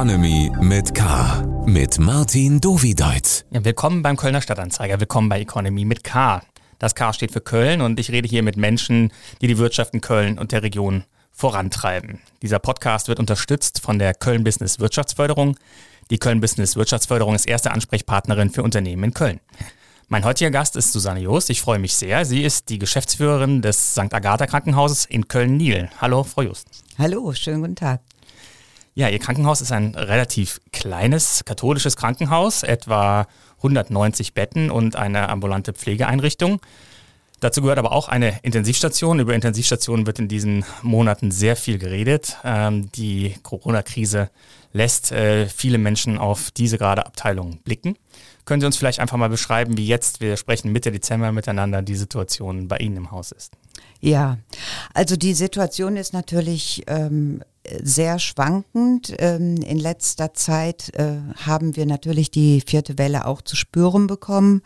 Economy mit K. Mit Martin Dovideit. Ja, willkommen beim Kölner Stadtanzeiger. Willkommen bei Economy mit K. Das K steht für Köln und ich rede hier mit Menschen, die die Wirtschaft in Köln und der Region vorantreiben. Dieser Podcast wird unterstützt von der Köln Business Wirtschaftsförderung. Die Köln Business Wirtschaftsförderung ist erste Ansprechpartnerin für Unternehmen in Köln. Mein heutiger Gast ist Susanne Joost. Ich freue mich sehr. Sie ist die Geschäftsführerin des St. Agatha Krankenhauses in Köln-Niel. Hallo, Frau Joost. Hallo, schönen guten Tag. Ja, Ihr Krankenhaus ist ein relativ kleines katholisches Krankenhaus, etwa 190 Betten und eine ambulante Pflegeeinrichtung. Dazu gehört aber auch eine Intensivstation. Über Intensivstationen wird in diesen Monaten sehr viel geredet. Ähm, die Corona-Krise lässt äh, viele Menschen auf diese gerade Abteilung blicken. Können Sie uns vielleicht einfach mal beschreiben, wie jetzt, wir sprechen Mitte Dezember miteinander, die Situation bei Ihnen im Haus ist? Ja, also die Situation ist natürlich ähm, sehr schwankend. Ähm, in letzter Zeit äh, haben wir natürlich die vierte Welle auch zu spüren bekommen.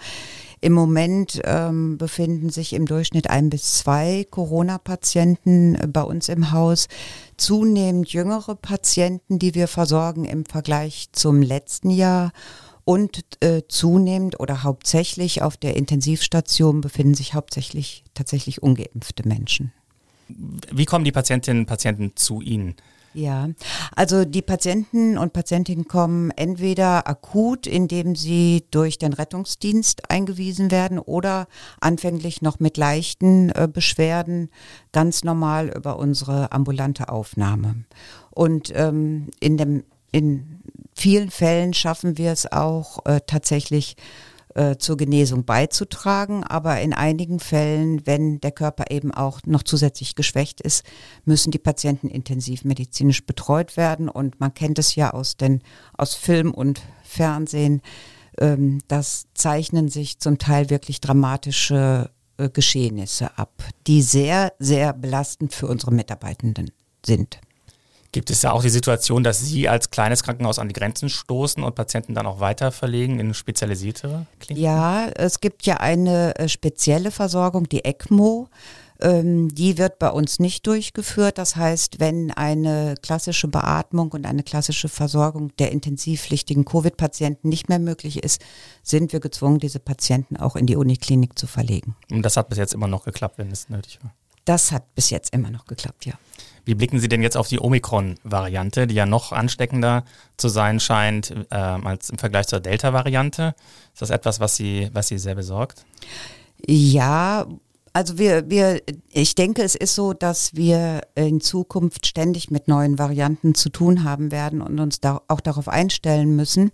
Im Moment ähm, befinden sich im Durchschnitt ein bis zwei Corona-Patienten äh, bei uns im Haus. Zunehmend jüngere Patienten, die wir versorgen im Vergleich zum letzten Jahr. Und äh, zunehmend oder hauptsächlich auf der Intensivstation befinden sich hauptsächlich tatsächlich ungeimpfte Menschen. Wie kommen die Patientinnen und Patienten zu Ihnen? Ja, also die Patienten und Patientinnen kommen entweder akut, indem sie durch den Rettungsdienst eingewiesen werden oder anfänglich noch mit leichten äh, Beschwerden ganz normal über unsere ambulante Aufnahme. Und ähm, in, dem, in vielen Fällen schaffen wir es auch äh, tatsächlich äh, zur Genesung beizutragen. Aber in einigen Fällen, wenn der Körper eben auch noch zusätzlich geschwächt ist, müssen die Patienten intensiv medizinisch betreut werden. Und man kennt es ja aus, den, aus Film und Fernsehen. Ähm, das zeichnen sich zum Teil wirklich dramatische äh, Geschehnisse ab, die sehr, sehr belastend für unsere Mitarbeitenden sind. Gibt es ja auch die Situation, dass Sie als kleines Krankenhaus an die Grenzen stoßen und Patienten dann auch weiter verlegen in spezialisierte Kliniken? Ja, es gibt ja eine äh, spezielle Versorgung, die ECMO. Ähm, die wird bei uns nicht durchgeführt. Das heißt, wenn eine klassische Beatmung und eine klassische Versorgung der intensivpflichtigen Covid-Patienten nicht mehr möglich ist, sind wir gezwungen, diese Patienten auch in die Uniklinik zu verlegen. Und das hat bis jetzt immer noch geklappt, wenn es nötig war. Das hat bis jetzt immer noch geklappt, ja. Wie blicken Sie denn jetzt auf die Omikron-Variante, die ja noch ansteckender zu sein scheint äh, als im Vergleich zur Delta-Variante? Ist das etwas, was Sie, was Sie sehr besorgt? Ja, also wir, wir, ich denke, es ist so, dass wir in Zukunft ständig mit neuen Varianten zu tun haben werden und uns da auch darauf einstellen müssen.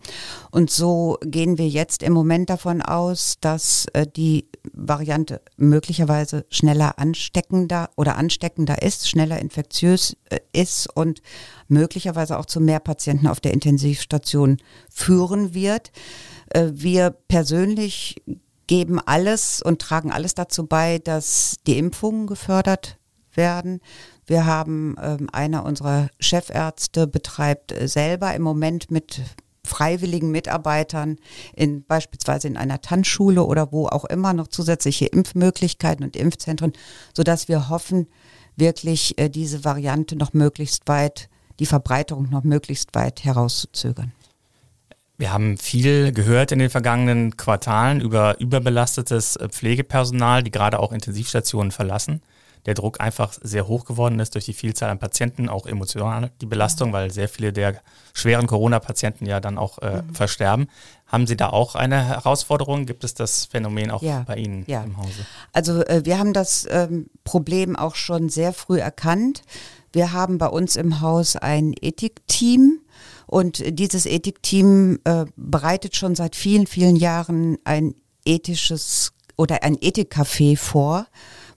Und so gehen wir jetzt im Moment davon aus, dass äh, die Variante möglicherweise schneller ansteckender oder ansteckender ist, schneller infektiös äh, ist und möglicherweise auch zu mehr Patienten auf der Intensivstation führen wird. Äh, wir persönlich geben alles und tragen alles dazu bei, dass die Impfungen gefördert werden. Wir haben ähm, einer unserer Chefärzte betreibt äh, selber im Moment mit freiwilligen Mitarbeitern in beispielsweise in einer Tanzschule oder wo auch immer noch zusätzliche Impfmöglichkeiten und Impfzentren, sodass wir hoffen, wirklich äh, diese Variante noch möglichst weit, die Verbreiterung noch möglichst weit herauszuzögern. Wir haben viel gehört in den vergangenen Quartalen über überbelastetes äh, Pflegepersonal, die gerade auch Intensivstationen verlassen. Der Druck einfach sehr hoch geworden ist durch die Vielzahl an Patienten, auch emotional die Belastung, weil sehr viele der schweren Corona-Patienten ja dann auch äh, mhm. versterben. Haben Sie da auch eine Herausforderung? Gibt es das Phänomen auch ja, bei Ihnen ja. im Hause? Also äh, wir haben das ähm, Problem auch schon sehr früh erkannt. Wir haben bei uns im Haus ein Ethikteam, und dieses Ethikteam äh, bereitet schon seit vielen, vielen Jahren ein ethisches oder ein Ethikcafé vor,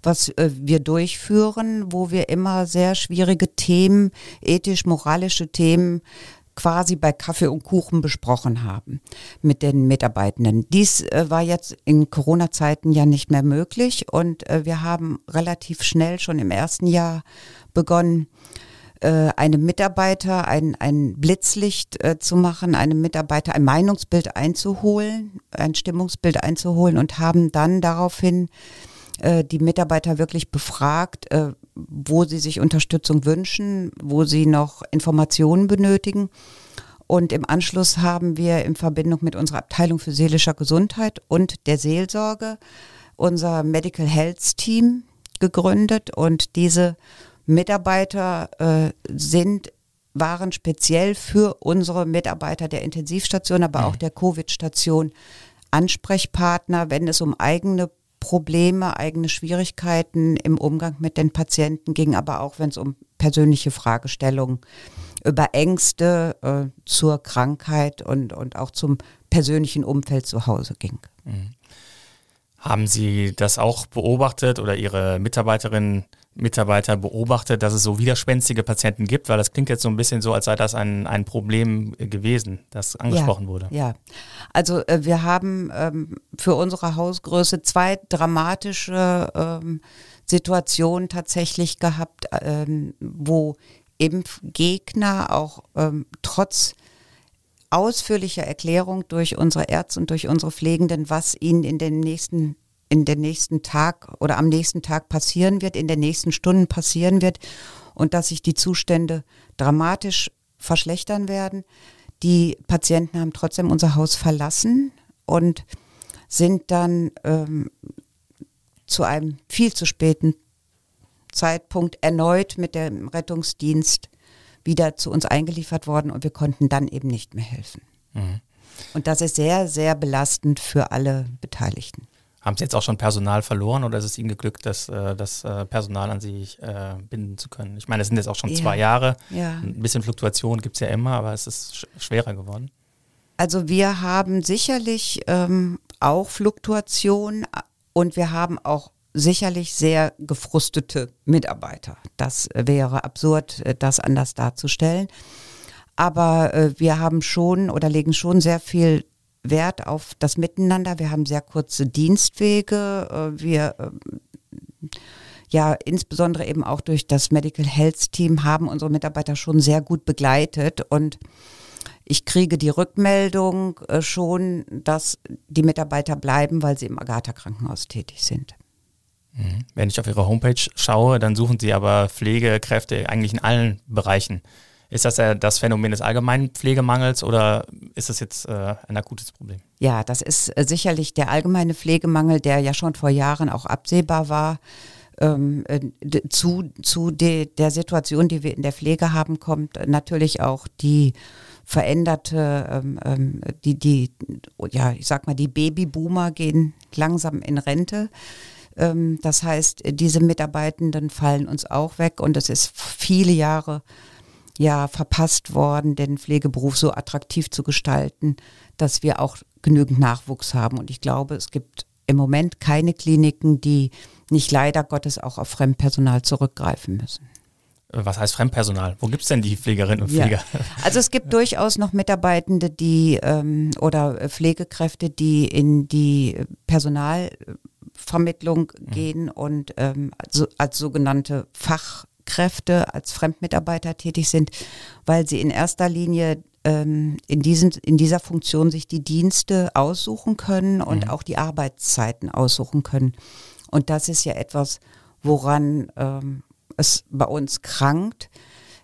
was äh, wir durchführen, wo wir immer sehr schwierige Themen, ethisch-moralische Themen quasi bei Kaffee und Kuchen besprochen haben mit den Mitarbeitenden. Dies äh, war jetzt in Corona-Zeiten ja nicht mehr möglich und äh, wir haben relativ schnell schon im ersten Jahr begonnen, äh, einem Mitarbeiter ein, ein Blitzlicht äh, zu machen, einem Mitarbeiter ein Meinungsbild einzuholen, ein Stimmungsbild einzuholen und haben dann daraufhin äh, die Mitarbeiter wirklich befragt, äh, wo sie sich Unterstützung wünschen, wo sie noch Informationen benötigen. Und im Anschluss haben wir in Verbindung mit unserer Abteilung für seelischer Gesundheit und der Seelsorge unser Medical Health Team gegründet und diese Mitarbeiter äh, sind waren speziell für unsere Mitarbeiter der Intensivstation, aber auch mhm. der Covid-Station Ansprechpartner, wenn es um eigene Probleme, eigene Schwierigkeiten im Umgang mit den Patienten ging, aber auch wenn es um persönliche Fragestellungen über Ängste äh, zur Krankheit und, und auch zum persönlichen Umfeld zu Hause ging. Mhm. Haben Sie das auch beobachtet oder Ihre Mitarbeiterinnen Mitarbeiter beobachtet, dass es so widerspenstige Patienten gibt? Weil das klingt jetzt so ein bisschen so, als sei das ein, ein Problem gewesen, das angesprochen ja, wurde. Ja, also äh, wir haben ähm, für unsere Hausgröße zwei dramatische ähm, Situationen tatsächlich gehabt, ähm, wo Impfgegner auch ähm, trotz ausführlicher Erklärung durch unsere Ärzte und durch unsere Pflegenden, was ihnen in den nächsten in den nächsten Tag oder am nächsten Tag passieren wird, in den nächsten Stunden passieren wird und dass sich die Zustände dramatisch verschlechtern werden. Die Patienten haben trotzdem unser Haus verlassen und sind dann ähm, zu einem viel zu späten Zeitpunkt erneut mit dem Rettungsdienst wieder zu uns eingeliefert worden und wir konnten dann eben nicht mehr helfen. Mhm. Und das ist sehr, sehr belastend für alle Beteiligten. Haben Sie jetzt auch schon Personal verloren oder ist es Ihnen geglückt, das, äh, das äh, Personal an sich äh, binden zu können? Ich meine, es sind jetzt auch schon ja. zwei Jahre. Ja. Ein bisschen Fluktuation gibt es ja immer, aber es ist schwerer geworden. Also wir haben sicherlich ähm, auch Fluktuation und wir haben auch sicherlich sehr gefrustete Mitarbeiter. Das wäre absurd, das anders darzustellen. Aber äh, wir haben schon oder legen schon sehr viel Wert auf das Miteinander. Wir haben sehr kurze Dienstwege. Äh, wir äh, ja, insbesondere eben auch durch das Medical Health Team haben unsere Mitarbeiter schon sehr gut begleitet und ich kriege die Rückmeldung äh, schon, dass die Mitarbeiter bleiben, weil sie im Agatha-Krankenhaus tätig sind. Mhm. Wenn ich auf Ihre Homepage schaue, dann suchen Sie aber Pflegekräfte eigentlich in allen Bereichen. Ist das das Phänomen des allgemeinen Pflegemangels oder ist das jetzt äh, ein akutes Problem? Ja, das ist äh, sicherlich der allgemeine Pflegemangel, der ja schon vor Jahren auch absehbar war. Ähm, äh, zu zu de, der Situation, die wir in der Pflege haben, kommt natürlich auch die veränderte, ähm, ähm, die, die, ja, ich sag mal, die Babyboomer gehen langsam in Rente. Ähm, das heißt, diese Mitarbeitenden fallen uns auch weg und es ist viele Jahre ja verpasst worden, den Pflegeberuf so attraktiv zu gestalten, dass wir auch genügend Nachwuchs haben. Und ich glaube, es gibt im Moment keine Kliniken, die nicht leider Gottes auch auf Fremdpersonal zurückgreifen müssen. Was heißt Fremdpersonal? Wo gibt es denn die Pflegerinnen und Pfleger? Ja. Also es gibt durchaus noch Mitarbeitende, die ähm, oder Pflegekräfte, die in die Personalvermittlung mhm. gehen und ähm, also als sogenannte Fach Kräfte als Fremdmitarbeiter tätig sind, weil sie in erster Linie ähm, in, diesen, in dieser Funktion sich die Dienste aussuchen können und mhm. auch die Arbeitszeiten aussuchen können. Und das ist ja etwas, woran ähm, es bei uns krankt.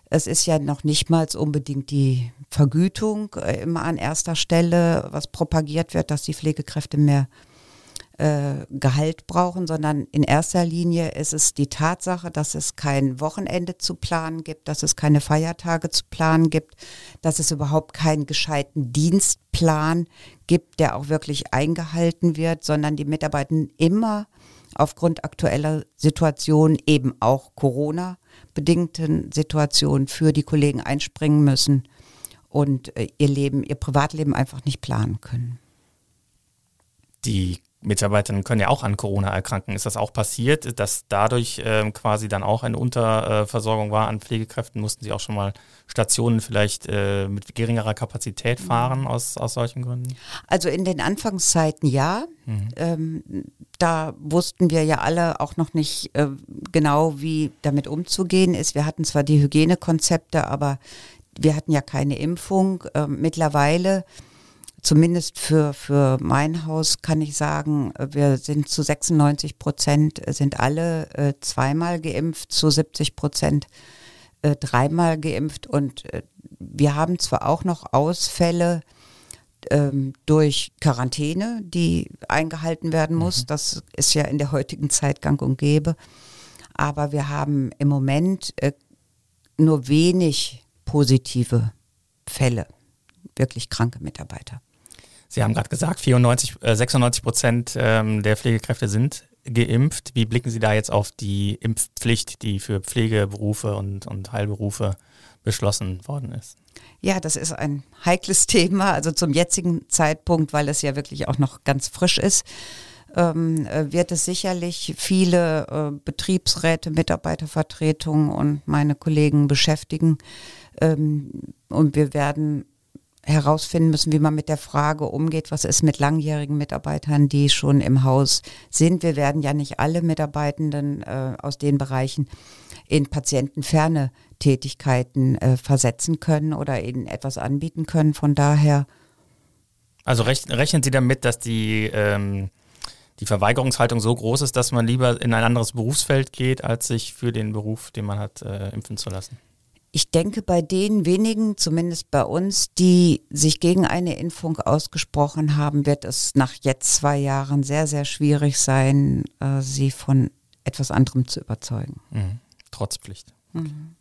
Es ist ja noch nicht mal unbedingt die Vergütung äh, immer an erster Stelle, was propagiert wird, dass die Pflegekräfte mehr äh, Gehalt brauchen, sondern in erster Linie ist es die Tatsache, dass es kein Wochenende zu planen gibt, dass es keine Feiertage zu planen gibt, dass es überhaupt keinen gescheiten Dienstplan gibt, der auch wirklich eingehalten wird, sondern die Mitarbeiter immer aufgrund aktueller Situationen, eben auch Corona-bedingten Situationen für die Kollegen einspringen müssen und äh, ihr Leben, ihr Privatleben einfach nicht planen können. Die Mitarbeitern können ja auch an Corona erkranken. Ist das auch passiert, dass dadurch ähm, quasi dann auch eine Unterversorgung war an Pflegekräften? Mussten sie auch schon mal Stationen vielleicht äh, mit geringerer Kapazität fahren aus, aus solchen Gründen? Also in den Anfangszeiten ja. Mhm. Ähm, da wussten wir ja alle auch noch nicht äh, genau, wie damit umzugehen ist. Wir hatten zwar die Hygienekonzepte, aber wir hatten ja keine Impfung. Ähm, mittlerweile zumindest für, für mein Haus kann ich sagen, wir sind zu 96 Prozent, sind alle äh, zweimal geimpft, zu 70 Prozent äh, dreimal geimpft und äh, wir haben zwar auch noch Ausfälle ähm, durch Quarantäne, die eingehalten werden muss. Mhm. Das ist ja in der heutigen Zeit gang und gäbe. Aber wir haben im Moment äh, nur wenig positive Fälle, wirklich kranke Mitarbeiter. Sie haben gerade gesagt, 94, äh, 96 Prozent ähm, der Pflegekräfte sind geimpft. Wie blicken Sie da jetzt auf die Impfpflicht, die für Pflegeberufe und, und Heilberufe beschlossen worden ist? Ja, das ist ein heikles Thema, also zum jetzigen Zeitpunkt, weil es ja wirklich auch noch ganz frisch ist. Ähm, äh, wird es sicherlich viele äh, Betriebsräte, Mitarbeitervertretungen und meine Kollegen beschäftigen. Ähm, und wir werden herausfinden müssen, wie man mit der Frage umgeht, was ist mit langjährigen Mitarbeitern, die schon im Haus sind. Wir werden ja nicht alle Mitarbeitenden äh, aus den Bereichen in patientenferne Tätigkeiten äh, versetzen können oder ihnen etwas anbieten können. Von daher. Also rechnen Sie damit, dass die, ähm, die Verweigerungshaltung so groß ist, dass man lieber in ein anderes Berufsfeld geht, als sich für den Beruf, den man hat, äh, impfen zu lassen? Ich denke, bei den wenigen, zumindest bei uns, die sich gegen eine Impfung ausgesprochen haben, wird es nach jetzt zwei Jahren sehr, sehr schwierig sein, äh, sie von etwas anderem zu überzeugen. Mhm. Trotz Pflicht. Mhm.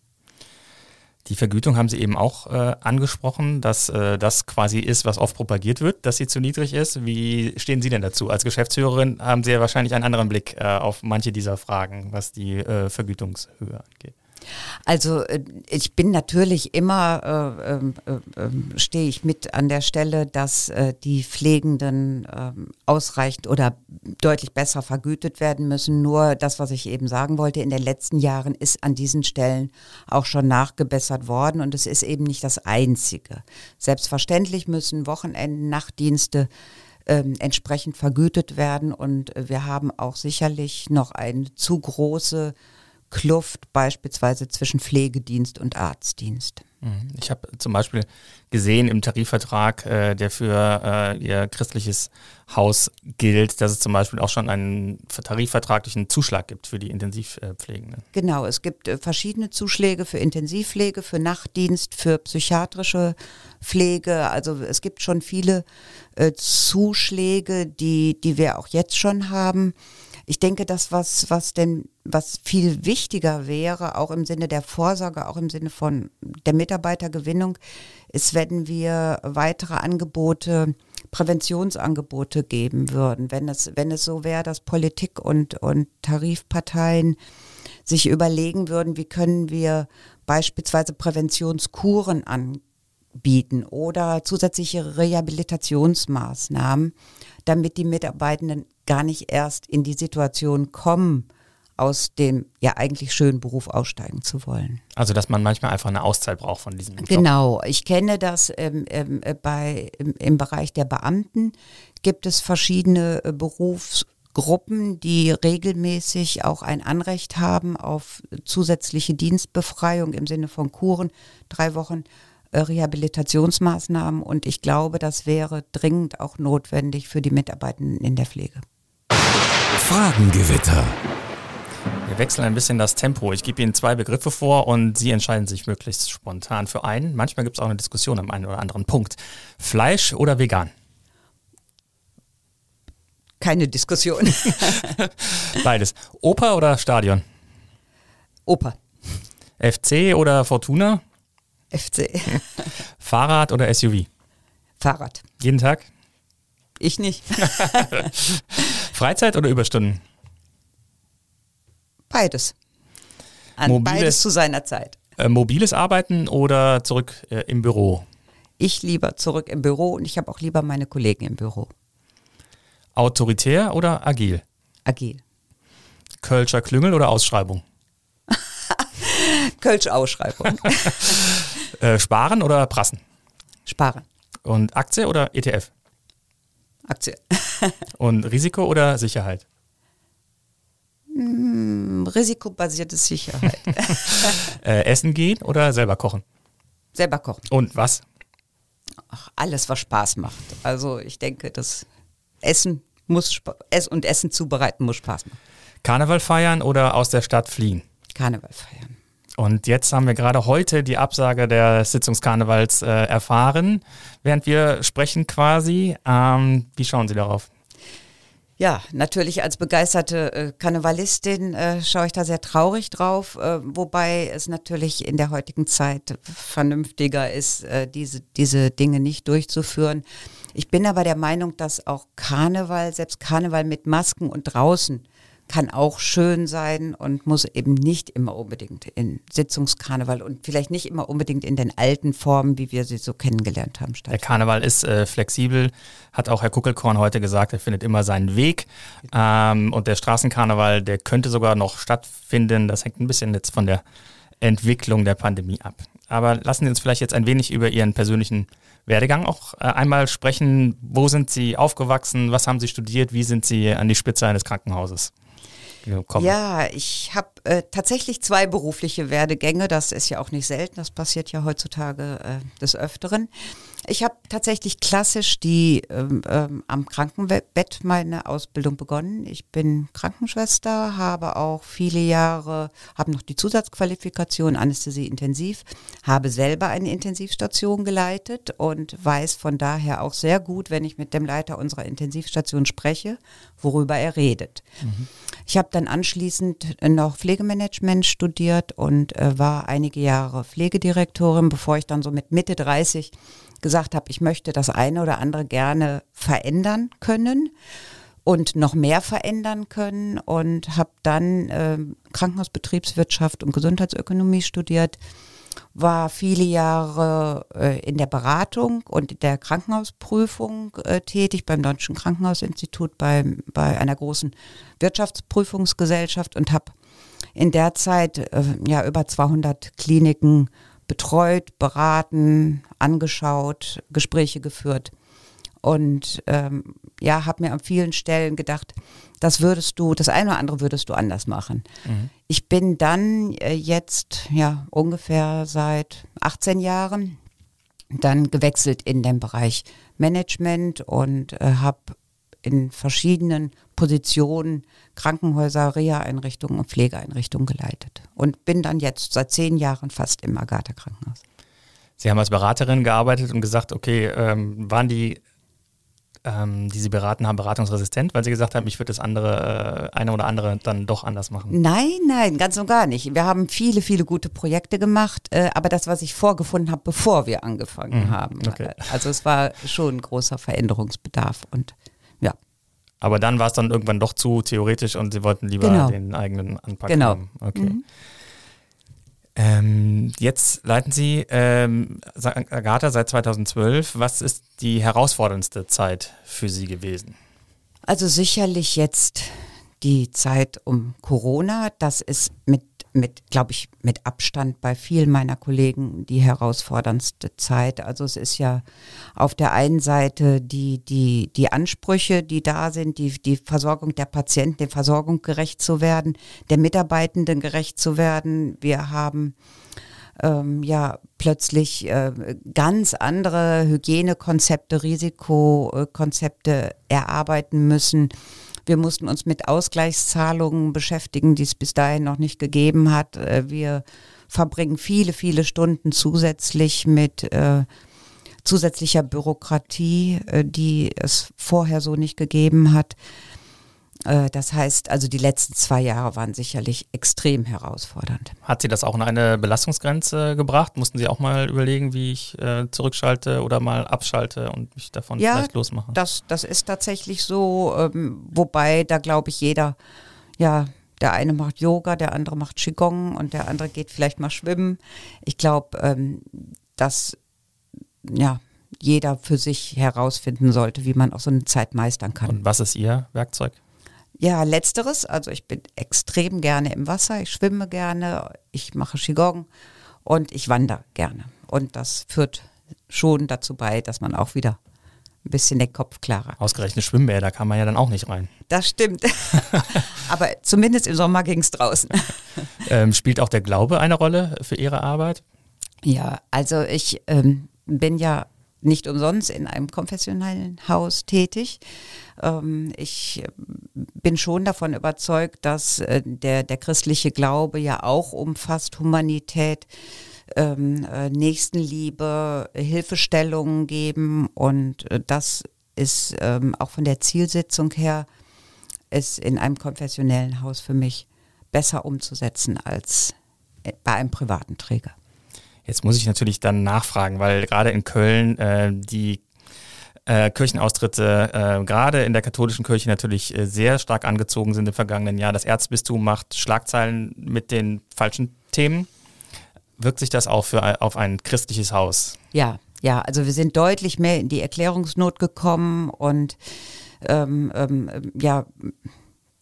Die Vergütung haben Sie eben auch äh, angesprochen, dass äh, das quasi ist, was oft propagiert wird, dass sie zu niedrig ist. Wie stehen Sie denn dazu? Als Geschäftsführerin haben Sie ja wahrscheinlich einen anderen Blick äh, auf manche dieser Fragen, was die äh, Vergütungshöhe angeht. Also äh, ich bin natürlich immer, äh, ähm, äh, äh, stehe ich mit an der Stelle, dass äh, die Pflegenden äh, ausreichend oder deutlich besser vergütet werden müssen. Nur das, was ich eben sagen wollte, in den letzten Jahren ist an diesen Stellen auch schon nachgebessert worden und es ist eben nicht das Einzige. Selbstverständlich müssen Wochenenden, Nachtdienste ähm, entsprechend vergütet werden und wir haben auch sicherlich noch eine zu große Kluft beispielsweise zwischen Pflegedienst und Arztdienst. Mhm. Ich habe zum Beispiel gesehen im Tarifvertrag, äh, der für äh, Ihr christliches Haus gilt, dass es zum Beispiel auch schon einen tarifvertraglichen Zuschlag gibt für die Intensivpflegenden. Genau, es gibt äh, verschiedene Zuschläge für Intensivpflege, für Nachtdienst, für psychiatrische Pflege. Also es gibt schon viele äh, Zuschläge, die, die wir auch jetzt schon haben. Ich denke, das, was, was denn, was viel wichtiger wäre, auch im Sinne der Vorsorge, auch im Sinne von der Mitarbeitergewinnung, ist, wenn wir weitere Angebote, Präventionsangebote geben würden. Wenn es, wenn es so wäre, dass Politik und, und Tarifparteien sich überlegen würden, wie können wir beispielsweise Präventionskuren anbieten oder zusätzliche Rehabilitationsmaßnahmen, damit die Mitarbeitenden gar nicht erst in die Situation kommen, aus dem ja eigentlich schönen Beruf aussteigen zu wollen. Also dass man manchmal einfach eine Auszeit braucht von diesem Job. Genau, ich kenne das ähm, ähm, bei, im, im, Bereich der Beamten gibt es verschiedene äh, Berufsgruppen, die regelmäßig auch ein Anrecht haben auf zusätzliche Dienstbefreiung im Sinne von Kuren, drei Wochen äh, Rehabilitationsmaßnahmen und ich glaube, das wäre dringend auch notwendig für die Mitarbeitenden in der Pflege. Fragengewitter. Wir wechseln ein bisschen das Tempo. Ich gebe Ihnen zwei Begriffe vor und Sie entscheiden sich möglichst spontan für einen. Manchmal gibt es auch eine Diskussion am einen oder anderen Punkt. Fleisch oder vegan? Keine Diskussion. Beides. Oper oder Stadion? Oper. FC oder Fortuna? FC. Fahrrad oder SUV? Fahrrad. Jeden Tag? Ich nicht. Freizeit oder Überstunden? Beides. An mobiles, beides zu seiner Zeit. Äh, mobiles Arbeiten oder zurück äh, im Büro? Ich lieber zurück im Büro und ich habe auch lieber meine Kollegen im Büro. Autoritär oder agil? Agil. Kölscher Klüngel oder Ausschreibung? Kölsch Ausschreibung. äh, sparen oder prassen? Sparen. Und Aktie oder ETF? Aktie. Und Risiko oder Sicherheit? Mm, risikobasierte Sicherheit. äh, essen gehen oder selber kochen? Selber kochen. Und was? Ach, alles, was Spaß macht. Also ich denke, das Essen muss Ess und Essen zubereiten muss Spaß machen. Karneval feiern oder aus der Stadt fliehen? Karneval feiern. Und jetzt haben wir gerade heute die Absage des Sitzungskarnevals äh, erfahren, während wir sprechen quasi. Ähm, wie schauen Sie darauf? Ja, natürlich als begeisterte äh, Karnevalistin äh, schaue ich da sehr traurig drauf, äh, wobei es natürlich in der heutigen Zeit vernünftiger ist, äh, diese, diese Dinge nicht durchzuführen. Ich bin aber der Meinung, dass auch Karneval, selbst Karneval mit Masken und draußen, kann auch schön sein und muss eben nicht immer unbedingt in Sitzungskarneval und vielleicht nicht immer unbedingt in den alten Formen, wie wir sie so kennengelernt haben. Der Karneval ist äh, flexibel, hat auch Herr Kuckelkorn heute gesagt, er findet immer seinen Weg. Ähm, und der Straßenkarneval, der könnte sogar noch stattfinden. Das hängt ein bisschen jetzt von der Entwicklung der Pandemie ab. Aber lassen Sie uns vielleicht jetzt ein wenig über Ihren persönlichen Werdegang auch äh, einmal sprechen. Wo sind Sie aufgewachsen? Was haben Sie studiert? Wie sind Sie an die Spitze eines Krankenhauses? Gekommen? Ja, ich habe äh, tatsächlich zwei berufliche Werdegänge. Das ist ja auch nicht selten. Das passiert ja heutzutage äh, des Öfteren. Ich habe tatsächlich klassisch die ähm, ähm, am Krankenbett meine Ausbildung begonnen. Ich bin Krankenschwester, habe auch viele Jahre, habe noch die Zusatzqualifikation Anästhesie intensiv, habe selber eine Intensivstation geleitet und weiß von daher auch sehr gut, wenn ich mit dem Leiter unserer Intensivstation spreche, worüber er redet. Mhm. Ich habe dann anschließend noch Pflegemanagement studiert und äh, war einige Jahre Pflegedirektorin, bevor ich dann so mit Mitte 30 gesagt habe, ich möchte das eine oder andere gerne verändern können und noch mehr verändern können und habe dann äh, Krankenhausbetriebswirtschaft und Gesundheitsökonomie studiert, war viele Jahre äh, in der Beratung und der Krankenhausprüfung äh, tätig beim Deutschen Krankenhausinstitut bei, bei einer großen Wirtschaftsprüfungsgesellschaft und habe in der Zeit äh, ja über 200 Kliniken betreut, beraten, angeschaut, Gespräche geführt. Und ähm, ja, habe mir an vielen Stellen gedacht, das würdest du, das eine oder andere würdest du anders machen. Mhm. Ich bin dann äh, jetzt ja ungefähr seit 18 Jahren dann gewechselt in den Bereich Management und äh, habe in verschiedenen Positionen Krankenhäuser, Reha-Einrichtungen und Pflegeeinrichtungen geleitet und bin dann jetzt seit zehn Jahren fast im Agatha-Krankenhaus. Sie haben als Beraterin gearbeitet und gesagt, okay, ähm, waren die, ähm, die Sie beraten haben, beratungsresistent, weil Sie gesagt haben, ich würde das andere, äh, eine oder andere dann doch anders machen? Nein, nein, ganz und gar nicht. Wir haben viele, viele gute Projekte gemacht, äh, aber das, was ich vorgefunden habe, bevor wir angefangen mhm, haben. Okay. Also es war schon ein großer Veränderungsbedarf und. Aber dann war es dann irgendwann doch zu theoretisch und Sie wollten lieber genau. den eigenen Anpack genau. haben. Okay. Mhm. Ähm, jetzt leiten Sie ähm, Agatha seit 2012. Was ist die herausforderndste Zeit für Sie gewesen? Also sicherlich jetzt die Zeit um Corona. Das ist mit mit, glaube ich, mit Abstand bei vielen meiner Kollegen die herausforderndste Zeit. Also es ist ja auf der einen Seite die, die, die Ansprüche, die da sind, die, die Versorgung der Patienten, der Versorgung gerecht zu werden, der Mitarbeitenden gerecht zu werden. Wir haben ähm, ja plötzlich äh, ganz andere Hygienekonzepte, Risikokonzepte erarbeiten müssen wir mussten uns mit Ausgleichszahlungen beschäftigen, die es bis dahin noch nicht gegeben hat. Äh, wir verbringen viele, viele Stunden zusätzlich mit äh, zusätzlicher Bürokratie, äh, die es vorher so nicht gegeben hat. Äh, das heißt, also die letzten zwei Jahre waren sicherlich extrem herausfordernd. Hat Sie das auch in eine Belastungsgrenze gebracht? Mussten Sie auch mal überlegen, wie ich äh, zurückschalte oder mal abschalte und mich davon ja, vielleicht losmache? Das, das ist tatsächlich so, ähm, wobei da glaube ich jeder, ja, der eine macht Yoga, der andere macht Qigong und der andere geht vielleicht mal schwimmen. Ich glaube, ähm, dass ja, jeder für sich herausfinden sollte, wie man auch so eine Zeit meistern kann. Und was ist Ihr Werkzeug? Ja, letzteres. Also ich bin extrem gerne im Wasser, ich schwimme gerne, ich mache Qigong und ich wandere gerne. Und das führt schon dazu bei, dass man auch wieder ein bisschen den Kopf klarer. Ausgerechnet Schwimmbäder kann man ja dann auch nicht rein. Das stimmt. Aber zumindest im Sommer ging es draußen. Ähm, spielt auch der Glaube eine Rolle für Ihre Arbeit? Ja, also ich ähm, bin ja nicht umsonst in einem konfessionellen Haus tätig. Ähm, ich bin schon davon überzeugt, dass äh, der, der christliche Glaube ja auch umfasst Humanität, ähm, äh, Nächstenliebe, Hilfestellungen geben und äh, das ist ähm, auch von der Zielsetzung her ist in einem konfessionellen Haus für mich besser umzusetzen als bei einem privaten Träger. Jetzt muss ich natürlich dann nachfragen, weil gerade in Köln äh, die äh, Kirchenaustritte äh, gerade in der katholischen Kirche natürlich äh, sehr stark angezogen sind im vergangenen Jahr. Das Erzbistum macht Schlagzeilen mit den falschen Themen. Wirkt sich das auch für, auf ein christliches Haus? Ja, ja, also wir sind deutlich mehr in die Erklärungsnot gekommen und ähm, ähm, ja,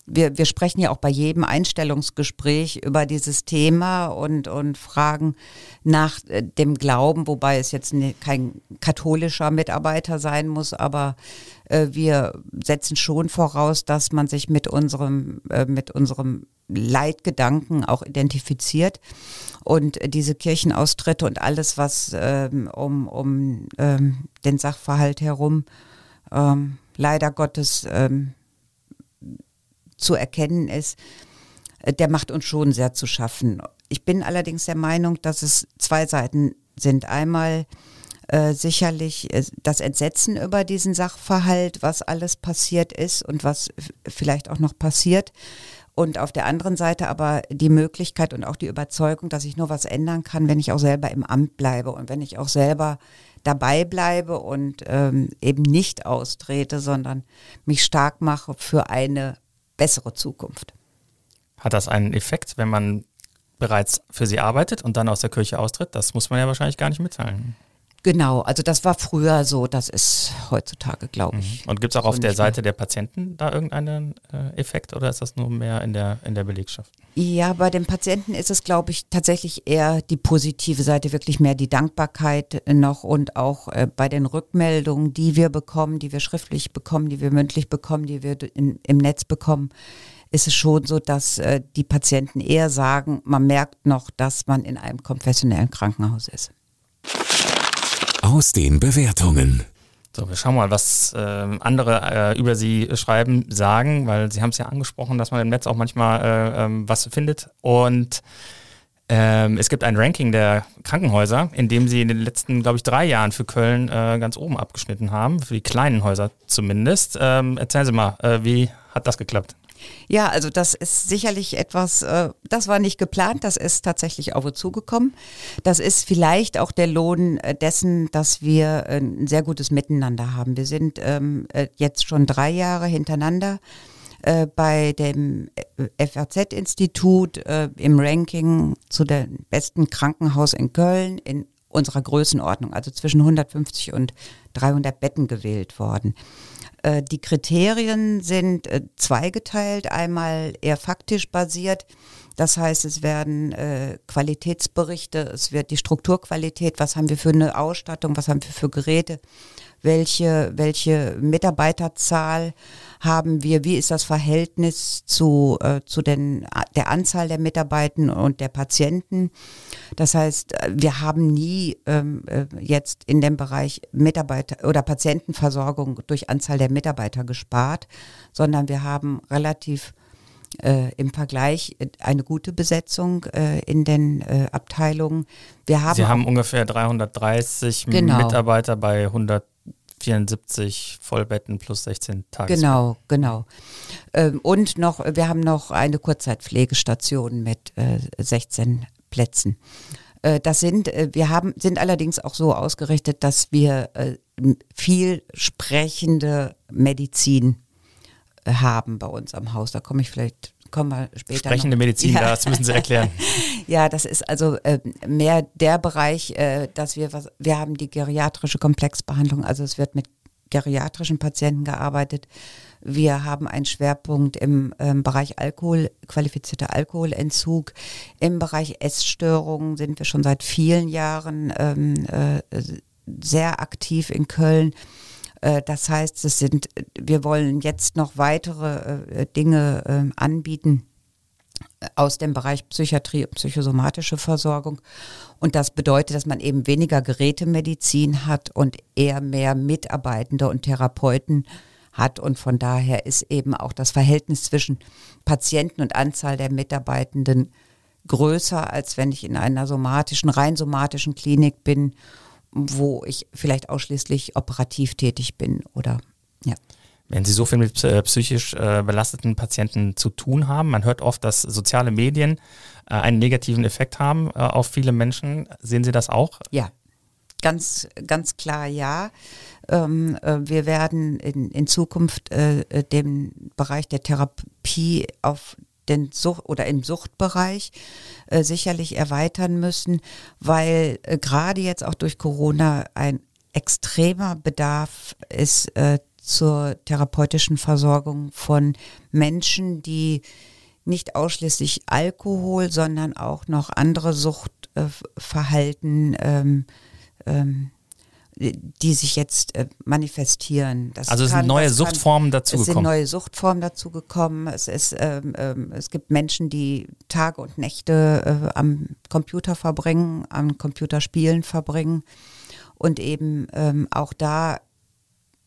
wir, wir sprechen ja auch bei jedem Einstellungsgespräch über dieses Thema und, und fragen nach äh, dem Glauben, wobei es jetzt ne, kein katholischer Mitarbeiter sein muss, aber äh, wir setzen schon voraus, dass man sich mit unserem, äh, mit unserem Leitgedanken auch identifiziert. Und diese Kirchenaustritte und alles, was ähm, um, um ähm, den Sachverhalt herum ähm, leider Gottes ähm, zu erkennen ist, äh, der macht uns schon sehr zu schaffen. Ich bin allerdings der Meinung, dass es zwei Seiten sind. Einmal äh, sicherlich äh, das Entsetzen über diesen Sachverhalt, was alles passiert ist und was vielleicht auch noch passiert. Und auf der anderen Seite aber die Möglichkeit und auch die Überzeugung, dass ich nur was ändern kann, wenn ich auch selber im Amt bleibe und wenn ich auch selber dabei bleibe und ähm, eben nicht austrete, sondern mich stark mache für eine bessere Zukunft. Hat das einen Effekt, wenn man bereits für sie arbeitet und dann aus der Kirche austritt? Das muss man ja wahrscheinlich gar nicht mitteilen. Genau, also das war früher so, das ist heutzutage, glaube ich. Mhm. Und gibt es auch so auf der Seite der Patienten da irgendeinen äh, Effekt oder ist das nur mehr in der, in der Belegschaft? Ja, bei den Patienten ist es, glaube ich, tatsächlich eher die positive Seite, wirklich mehr die Dankbarkeit noch und auch äh, bei den Rückmeldungen, die wir bekommen, die wir schriftlich bekommen, die wir mündlich bekommen, die wir in, im Netz bekommen, ist es schon so, dass äh, die Patienten eher sagen, man merkt noch, dass man in einem konfessionellen Krankenhaus ist aus den Bewertungen. So, wir schauen mal, was äh, andere äh, über Sie schreiben, sagen, weil Sie haben es ja angesprochen, dass man im Netz auch manchmal äh, ähm, was findet. Und ähm, es gibt ein Ranking der Krankenhäuser, in dem Sie in den letzten, glaube ich, drei Jahren für Köln äh, ganz oben abgeschnitten haben, für die kleinen Häuser zumindest. Ähm, erzählen Sie mal, äh, wie hat das geklappt? Ja, also das ist sicherlich etwas, äh, das war nicht geplant, das ist tatsächlich auf uns zugekommen. Das ist vielleicht auch der Lohn äh, dessen, dass wir äh, ein sehr gutes Miteinander haben. Wir sind ähm, jetzt schon drei Jahre hintereinander bei dem FAZ-Institut im Ranking zu dem besten Krankenhaus in Köln in unserer Größenordnung, also zwischen 150 und 300 Betten gewählt worden. Äh, die Kriterien sind äh, zweigeteilt, einmal eher faktisch basiert. Das heißt, es werden äh, Qualitätsberichte, es wird die Strukturqualität, was haben wir für eine Ausstattung, was haben wir für Geräte, welche, welche Mitarbeiterzahl haben wir, wie ist das Verhältnis zu, äh, zu den, der Anzahl der Mitarbeitenden und der Patienten. Das heißt, wir haben nie ähm, äh, jetzt in dem Bereich Mitarbeiter oder Patientenversorgung durch Anzahl der Mitarbeiter gespart, sondern wir haben relativ äh, im Vergleich eine gute Besetzung äh, in den äh, Abteilungen. Wir haben Sie haben ungefähr 330 genau. Mitarbeiter bei 100 74 Vollbetten plus 16 Tage. Genau, genau. Ähm, und noch, wir haben noch eine Kurzzeitpflegestation mit 16 äh, Plätzen. Äh, das sind, äh, wir haben, sind allerdings auch so ausgerichtet, dass wir viel sprechende Medizin haben bei uns am Haus. Da komme ich vielleicht kommen wir später. Sprechende noch. Medizin, ja. das müssen Sie erklären. ja, das ist also äh, mehr der Bereich, äh, dass wir was, wir haben die geriatrische Komplexbehandlung, also es wird mit geriatrischen Patienten gearbeitet. Wir haben einen Schwerpunkt im ähm, Bereich Alkohol, qualifizierter Alkoholentzug. Im Bereich Essstörungen sind wir schon seit vielen Jahren ähm, äh, sehr aktiv in Köln. Äh, das heißt, es sind, wir wollen jetzt noch weitere äh, Dinge ähm, anbieten aus dem Bereich Psychiatrie und psychosomatische Versorgung. Und das bedeutet, dass man eben weniger Gerätemedizin hat und eher mehr Mitarbeitende und Therapeuten hat. Und von daher ist eben auch das Verhältnis zwischen Patienten und Anzahl der Mitarbeitenden größer, als wenn ich in einer somatischen, rein somatischen Klinik bin, wo ich vielleicht ausschließlich operativ tätig bin oder ja. Wenn Sie so viel mit äh, psychisch äh, belasteten Patienten zu tun haben, man hört oft, dass soziale Medien äh, einen negativen Effekt haben äh, auf viele Menschen. Sehen Sie das auch? Ja, ganz, ganz klar ja. Ähm, äh, wir werden in, in Zukunft den Bereich der Therapie auf den Sucht oder im Suchtbereich äh, sicherlich erweitern müssen, weil äh, gerade jetzt auch durch Corona ein extremer Bedarf ist äh, zur therapeutischen Versorgung von Menschen, die nicht ausschließlich Alkohol, sondern auch noch andere Suchtverhalten ähm, ähm, die sich jetzt äh, manifestieren. Das also es kann, sind neue Suchtformen dazugekommen. Es sind neue Suchtformen dazugekommen. Es, ist, ähm, ähm, es gibt Menschen, die Tage und Nächte äh, am Computer verbringen, am Computerspielen verbringen und eben ähm, auch da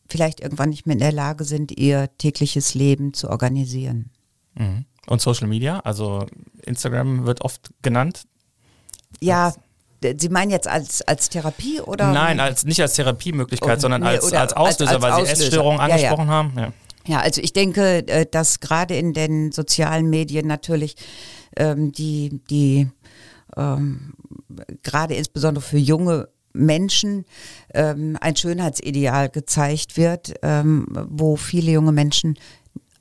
vielleicht irgendwann nicht mehr in der Lage sind, ihr tägliches Leben zu organisieren. Mhm. Und Social Media, also Instagram wird oft genannt. Ja, Sie meinen jetzt als, als Therapie oder? Nein, als, nicht als Therapiemöglichkeit, oder, sondern nee, als, als Auslöser, als, als weil Sie Essstörungen angesprochen ja, ja. haben. Ja. ja, also ich denke, äh, dass gerade in den sozialen Medien natürlich ähm, die, die ähm, gerade insbesondere für junge Menschen ähm, ein Schönheitsideal gezeigt wird, ähm, wo viele junge Menschen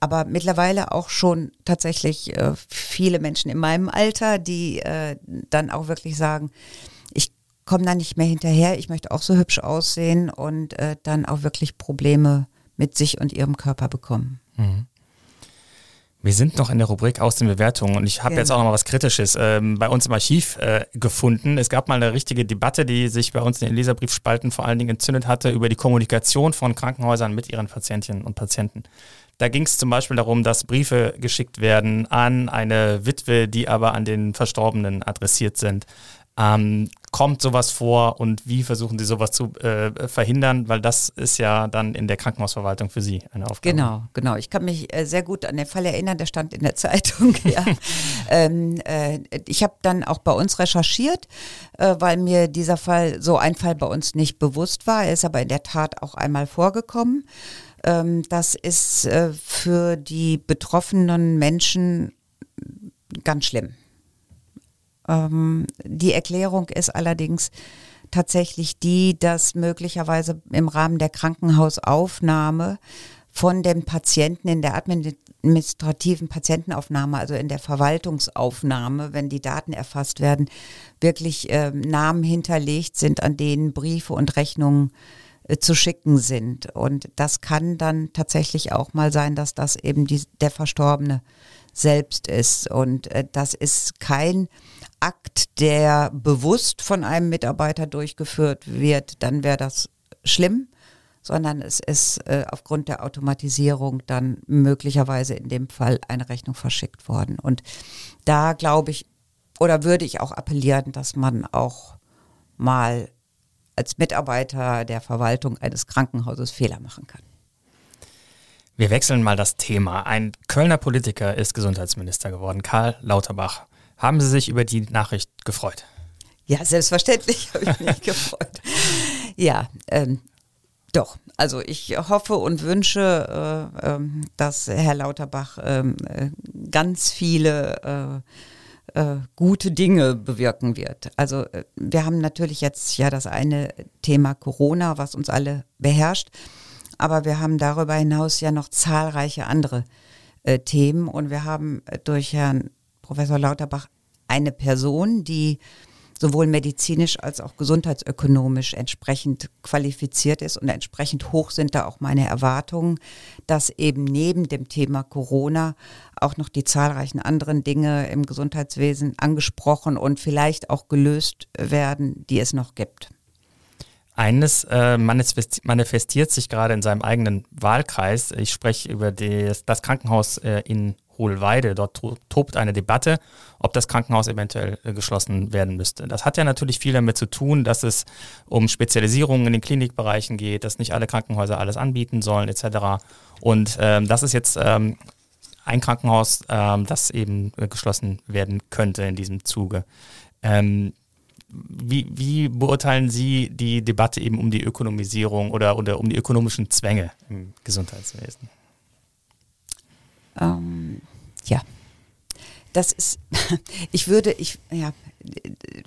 aber mittlerweile auch schon tatsächlich äh, viele Menschen in meinem Alter, die äh, dann auch wirklich sagen, ich komme da nicht mehr hinterher, ich möchte auch so hübsch aussehen und äh, dann auch wirklich Probleme mit sich und ihrem Körper bekommen. Mhm. Wir sind noch in der Rubrik aus den Bewertungen und ich habe genau. jetzt auch noch mal was Kritisches ähm, bei uns im Archiv äh, gefunden. Es gab mal eine richtige Debatte, die sich bei uns in den Leserbriefspalten vor allen Dingen entzündet hatte über die Kommunikation von Krankenhäusern mit ihren Patientinnen und Patienten. Da ging es zum Beispiel darum, dass Briefe geschickt werden an eine Witwe, die aber an den Verstorbenen adressiert sind. Ähm, kommt sowas vor und wie versuchen Sie sowas zu äh, verhindern? Weil das ist ja dann in der Krankenhausverwaltung für Sie eine Aufgabe. Genau, genau. Ich kann mich äh, sehr gut an den Fall erinnern, der stand in der Zeitung. ja. ähm, äh, ich habe dann auch bei uns recherchiert, äh, weil mir dieser Fall, so ein Fall bei uns nicht bewusst war. Er ist aber in der Tat auch einmal vorgekommen. Ähm, das ist äh, für die betroffenen Menschen ganz schlimm. Ähm, die Erklärung ist allerdings tatsächlich die, dass möglicherweise im Rahmen der Krankenhausaufnahme von den Patienten in der administrativen Patientenaufnahme, also in der Verwaltungsaufnahme, wenn die Daten erfasst werden, wirklich äh, Namen hinterlegt sind, an denen Briefe und Rechnungen äh, zu schicken sind. Und das kann dann tatsächlich auch mal sein, dass das eben die, der Verstorbene selbst ist. Und äh, das ist kein Akt, der bewusst von einem Mitarbeiter durchgeführt wird, dann wäre das schlimm, sondern es ist äh, aufgrund der Automatisierung dann möglicherweise in dem Fall eine Rechnung verschickt worden. Und da glaube ich, oder würde ich auch appellieren, dass man auch mal als Mitarbeiter der Verwaltung eines Krankenhauses Fehler machen kann. Wir wechseln mal das Thema. Ein Kölner Politiker ist Gesundheitsminister geworden, Karl Lauterbach. Haben Sie sich über die Nachricht gefreut? Ja, selbstverständlich habe ich mich gefreut. Ja, ähm, doch. Also ich hoffe und wünsche, äh, äh, dass Herr Lauterbach ähm, äh, ganz viele äh, äh, gute Dinge bewirken wird. Also äh, wir haben natürlich jetzt ja das eine Thema Corona, was uns alle beherrscht, aber wir haben darüber hinaus ja noch zahlreiche andere Themen und wir haben durch Herrn Professor Lauterbach eine Person, die sowohl medizinisch als auch gesundheitsökonomisch entsprechend qualifiziert ist und entsprechend hoch sind da auch meine Erwartungen, dass eben neben dem Thema Corona auch noch die zahlreichen anderen Dinge im Gesundheitswesen angesprochen und vielleicht auch gelöst werden, die es noch gibt. Eines äh, manifestiert sich gerade in seinem eigenen Wahlkreis. Ich spreche über das, das Krankenhaus äh, in Hohlweide. Dort tobt eine Debatte, ob das Krankenhaus eventuell äh, geschlossen werden müsste. Das hat ja natürlich viel damit zu tun, dass es um Spezialisierungen in den Klinikbereichen geht, dass nicht alle Krankenhäuser alles anbieten sollen etc. Und ähm, das ist jetzt ähm, ein Krankenhaus, ähm, das eben geschlossen werden könnte in diesem Zuge. Ähm, wie, wie, beurteilen Sie die Debatte eben um die Ökonomisierung oder, oder um die ökonomischen Zwänge im Gesundheitswesen? Ähm, ja, das ist, ich würde, ich, ja,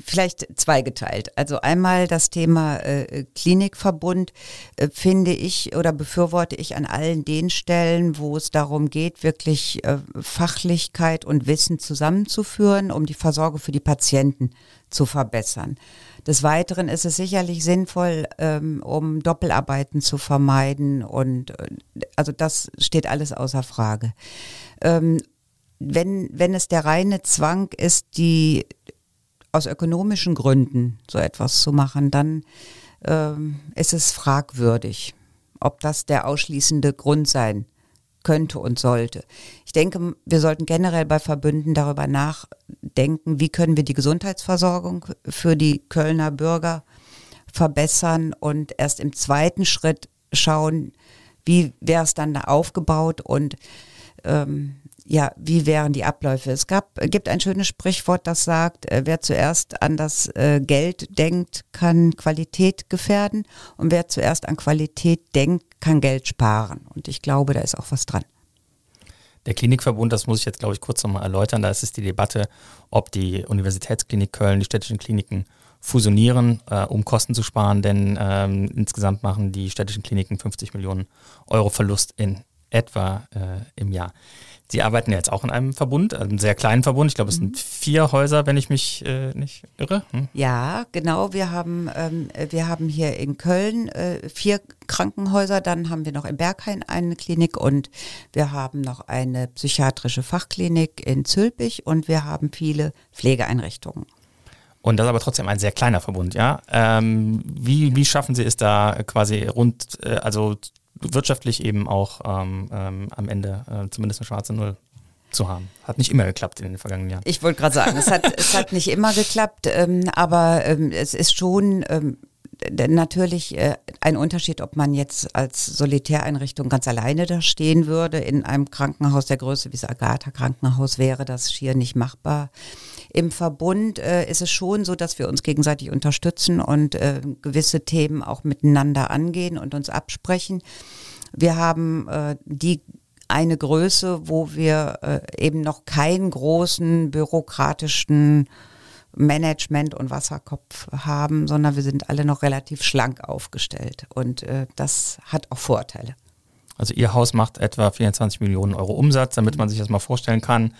vielleicht zweigeteilt. Also einmal das Thema äh, Klinikverbund äh, finde ich oder befürworte ich an allen den Stellen, wo es darum geht, wirklich äh, Fachlichkeit und Wissen zusammenzuführen, um die Versorgung für die Patienten zu verbessern. Des Weiteren ist es sicherlich sinnvoll, ähm, um Doppelarbeiten zu vermeiden und äh, also das steht alles außer Frage. Ähm, wenn, wenn es der reine Zwang ist, die aus ökonomischen Gründen so etwas zu machen, dann ähm, ist es fragwürdig, ob das der ausschließende Grund sein könnte und sollte. Ich denke, wir sollten generell bei Verbünden darüber nachdenken, wie können wir die Gesundheitsversorgung für die Kölner Bürger verbessern und erst im zweiten Schritt schauen, wie wäre es dann da aufgebaut und ähm, ja, wie wären die Abläufe? Es gab, gibt ein schönes Sprichwort, das sagt, äh, wer zuerst an das äh, Geld denkt, kann Qualität gefährden und wer zuerst an Qualität denkt, kann Geld sparen. Und ich glaube, da ist auch was dran. Der Klinikverbund, das muss ich jetzt, glaube ich, kurz nochmal erläutern, da ist es die Debatte, ob die Universitätsklinik Köln, die städtischen Kliniken fusionieren, äh, um Kosten zu sparen, denn ähm, insgesamt machen die städtischen Kliniken 50 Millionen Euro Verlust in etwa äh, im Jahr. Sie arbeiten ja jetzt auch in einem Verbund, einem sehr kleinen Verbund. Ich glaube, es sind mhm. vier Häuser, wenn ich mich äh, nicht irre. Hm? Ja, genau. Wir haben, ähm, wir haben hier in Köln äh, vier Krankenhäuser. Dann haben wir noch in Berghain eine Klinik und wir haben noch eine psychiatrische Fachklinik in Zülpich und wir haben viele Pflegeeinrichtungen. Und das ist aber trotzdem ein sehr kleiner Verbund, ja. Ähm, wie, wie schaffen Sie es da quasi rund, äh, also wirtschaftlich eben auch ähm, ähm, am Ende äh, zumindest eine schwarze Null zu haben. Hat nicht immer geklappt in den vergangenen Jahren. Ich wollte gerade sagen, es hat, es hat nicht immer geklappt, ähm, aber ähm, es ist schon ähm, natürlich äh, ein Unterschied, ob man jetzt als Solitäreinrichtung ganz alleine da stehen würde. In einem Krankenhaus der Größe wie das Agatha Krankenhaus wäre das schier nicht machbar. Im Verbund äh, ist es schon so, dass wir uns gegenseitig unterstützen und äh, gewisse Themen auch miteinander angehen und uns absprechen. Wir haben äh, die eine Größe, wo wir äh, eben noch keinen großen bürokratischen Management und Wasserkopf haben, sondern wir sind alle noch relativ schlank aufgestellt. Und äh, das hat auch Vorteile. Also Ihr Haus macht etwa 24 Millionen Euro Umsatz, damit man sich das mal vorstellen kann.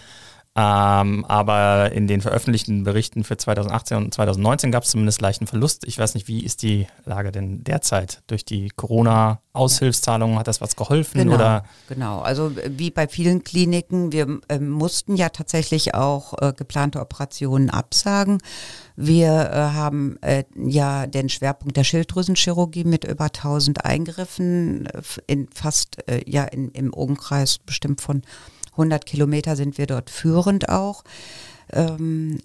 Ähm, aber in den veröffentlichten Berichten für 2018 und 2019 gab es zumindest leichten Verlust. Ich weiß nicht, wie ist die Lage denn derzeit? Durch die Corona-Aushilfszahlungen hat das was geholfen? Genau, oder? genau. Also wie bei vielen Kliniken, wir äh, mussten ja tatsächlich auch äh, geplante Operationen absagen. Wir äh, haben äh, ja den Schwerpunkt der Schilddrüsenchirurgie mit über 1000 Eingriffen äh, in fast äh, ja in, im Umkreis bestimmt von 100 Kilometer sind wir dort führend auch. Ähm,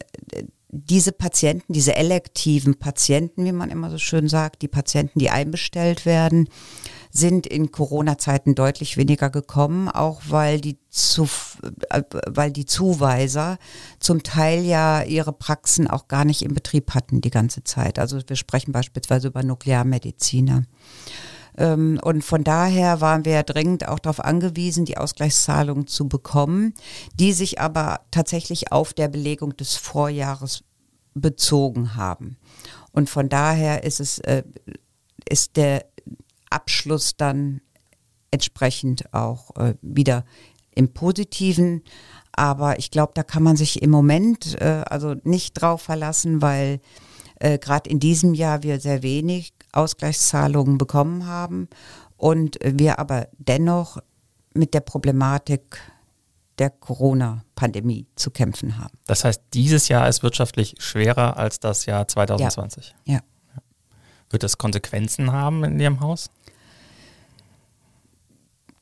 diese Patienten, diese elektiven Patienten, wie man immer so schön sagt, die Patienten, die einbestellt werden, sind in Corona-Zeiten deutlich weniger gekommen, auch weil die, zu, äh, weil die Zuweiser zum Teil ja ihre Praxen auch gar nicht im Betrieb hatten die ganze Zeit. Also wir sprechen beispielsweise über Nuklearmediziner. Ähm, und von daher waren wir dringend auch darauf angewiesen, die Ausgleichszahlung zu bekommen, die sich aber tatsächlich auf der Belegung des Vorjahres bezogen haben. Und von daher ist es, äh, ist der Abschluss dann entsprechend auch äh, wieder im Positiven. Aber ich glaube, da kann man sich im Moment äh, also nicht drauf verlassen, weil äh, gerade in diesem Jahr wir sehr wenig Ausgleichszahlungen bekommen haben und wir aber dennoch mit der Problematik der Corona-Pandemie zu kämpfen haben. Das heißt, dieses Jahr ist wirtschaftlich schwerer als das Jahr 2020. Ja. ja. Wird das Konsequenzen haben in Ihrem Haus?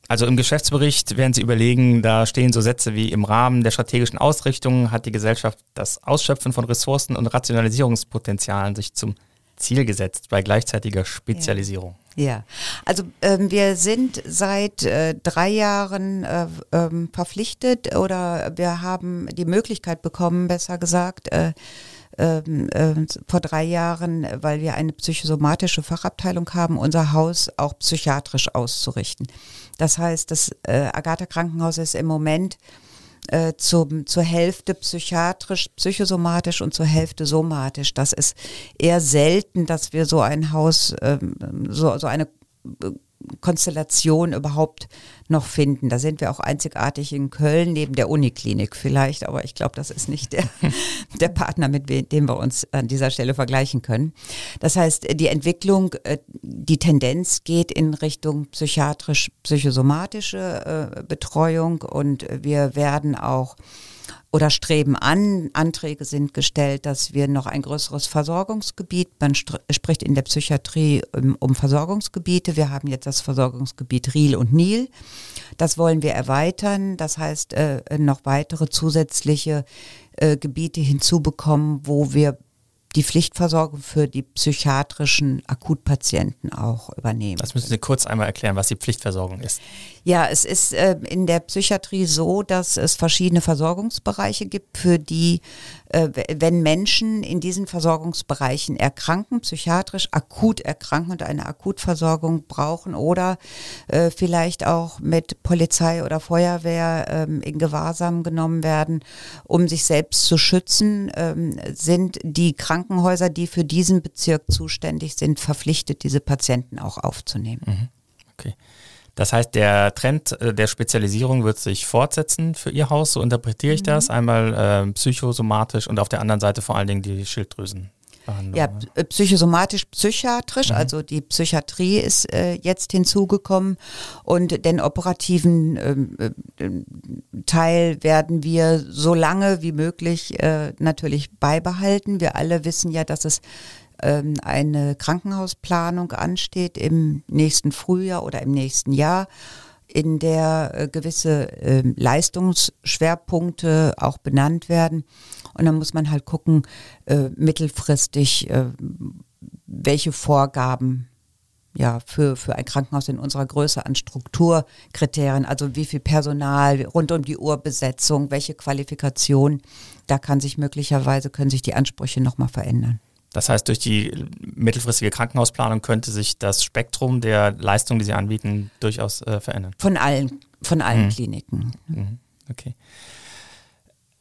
Also im Geschäftsbericht werden Sie überlegen, da stehen so Sätze wie im Rahmen der strategischen Ausrichtung hat die Gesellschaft das Ausschöpfen von Ressourcen und Rationalisierungspotenzialen sich zum Ziel gesetzt bei gleichzeitiger Spezialisierung. Ja, ja. also ähm, wir sind seit äh, drei Jahren äh, ähm, verpflichtet oder wir haben die Möglichkeit bekommen, besser gesagt, äh, ähm, äh, vor drei Jahren, weil wir eine psychosomatische Fachabteilung haben, unser Haus auch psychiatrisch auszurichten. Das heißt, das äh, Agatha Krankenhaus ist im Moment äh, zum, zur Hälfte psychiatrisch, psychosomatisch und zur Hälfte somatisch. Das ist eher selten, dass wir so ein Haus, ähm, so, so eine äh, Konstellation überhaupt noch finden. Da sind wir auch einzigartig in Köln, neben der Uniklinik vielleicht, aber ich glaube, das ist nicht der, der Partner, mit dem wir uns an dieser Stelle vergleichen können. Das heißt, die Entwicklung, äh, die Tendenz geht in Richtung psychiatrisch-psychosomatische äh, Betreuung und wir werden auch oder streben an. Anträge sind gestellt, dass wir noch ein größeres Versorgungsgebiet, man spricht in der Psychiatrie um, um Versorgungsgebiete. Wir haben jetzt das Versorgungsgebiet Riel und Nil. Das wollen wir erweitern. Das heißt, äh, noch weitere zusätzliche äh, Gebiete hinzubekommen, wo wir die Pflichtversorgung für die psychiatrischen Akutpatienten auch übernehmen. Das müssen Sie kurz einmal erklären, was die Pflichtversorgung ist. Ja, es ist äh, in der Psychiatrie so, dass es verschiedene Versorgungsbereiche gibt, für die, wenn Menschen in diesen Versorgungsbereichen erkranken, psychiatrisch akut erkranken und eine Akutversorgung brauchen oder äh, vielleicht auch mit Polizei oder Feuerwehr ähm, in Gewahrsam genommen werden, um sich selbst zu schützen, ähm, sind die Krankenhäuser, die für diesen Bezirk zuständig sind, verpflichtet, diese Patienten auch aufzunehmen. Mhm. Okay. Das heißt, der Trend äh, der Spezialisierung wird sich fortsetzen für Ihr Haus, so interpretiere ich mhm. das. Einmal äh, psychosomatisch und auf der anderen Seite vor allen Dingen die Schilddrüsen. Ja, äh, psychosomatisch, psychiatrisch, mhm. also die Psychiatrie ist äh, jetzt hinzugekommen und den operativen ähm, äh, Teil werden wir so lange wie möglich äh, natürlich beibehalten. Wir alle wissen ja, dass es ähm, eine Krankenhausplanung ansteht im nächsten Frühjahr oder im nächsten Jahr, in der äh, gewisse äh, Leistungsschwerpunkte auch benannt werden. Und dann muss man halt gucken, äh, mittelfristig, äh, welche Vorgaben ja, für, für ein Krankenhaus in unserer Größe an Strukturkriterien, also wie viel Personal, rund um die Uhrbesetzung, welche Qualifikation, da kann sich möglicherweise, können sich die Ansprüche nochmal verändern. Das heißt, durch die mittelfristige Krankenhausplanung könnte sich das Spektrum der Leistungen, die Sie anbieten, durchaus äh, verändern. Von allen, von allen mhm. Kliniken. Mhm. Okay.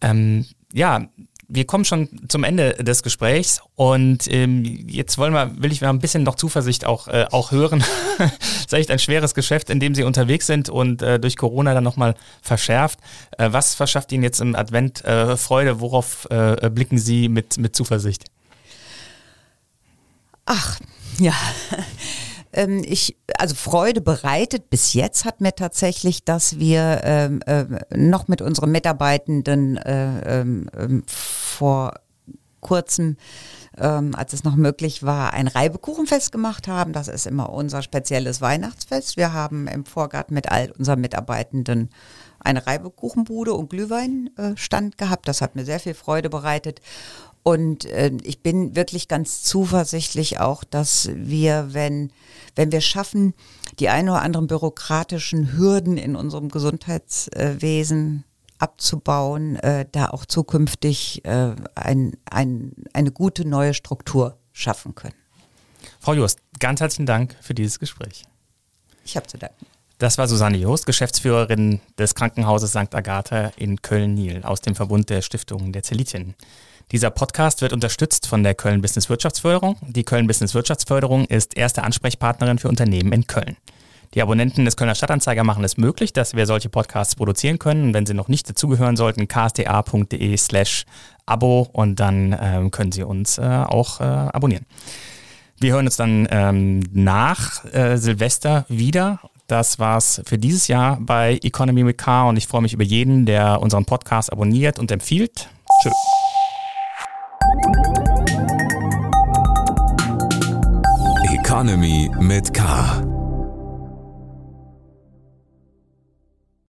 Ähm, ja, wir kommen schon zum Ende des Gesprächs und ähm, jetzt wollen wir, will ich mal ein bisschen noch Zuversicht auch, äh, auch hören. das ist echt ein schweres Geschäft, in dem Sie unterwegs sind und äh, durch Corona dann nochmal verschärft. Äh, was verschafft Ihnen jetzt im Advent äh, Freude? Worauf äh, blicken Sie mit, mit Zuversicht? Ach, ja. Ähm, ich, also Freude bereitet bis jetzt hat mir tatsächlich, dass wir ähm, äh, noch mit unseren Mitarbeitenden äh, ähm, ähm, vor kurzem, ähm, als es noch möglich war, ein Reibekuchenfest gemacht haben. Das ist immer unser spezielles Weihnachtsfest. Wir haben im Vorgarten mit all unseren Mitarbeitenden eine Reibekuchenbude und Glühweinstand äh, gehabt. Das hat mir sehr viel Freude bereitet. Und äh, ich bin wirklich ganz zuversichtlich auch, dass wir, wenn, wenn wir schaffen, die ein oder anderen bürokratischen Hürden in unserem Gesundheitswesen abzubauen, äh, da auch zukünftig äh, ein, ein, eine gute neue Struktur schaffen können. Frau Jost, ganz herzlichen Dank für dieses Gespräch. Ich habe zu danken. Das war Susanne Jost, Geschäftsführerin des Krankenhauses St. Agatha in Köln-Niel aus dem Verbund der Stiftungen der Zelitien. Dieser Podcast wird unterstützt von der Köln Business Wirtschaftsförderung. Die Köln Business Wirtschaftsförderung ist erste Ansprechpartnerin für Unternehmen in Köln. Die Abonnenten des Kölner Stadtanzeiger machen es möglich, dass wir solche Podcasts produzieren können. Wenn Sie noch nicht dazugehören sollten, ksta.de slash Abo und dann ähm, können Sie uns äh, auch äh, abonnieren. Wir hören uns dann ähm, nach äh, Silvester wieder. Das war's für dieses Jahr bei Economy with Car und ich freue mich über jeden, der unseren Podcast abonniert und empfiehlt. Tschüss. Economy mit K.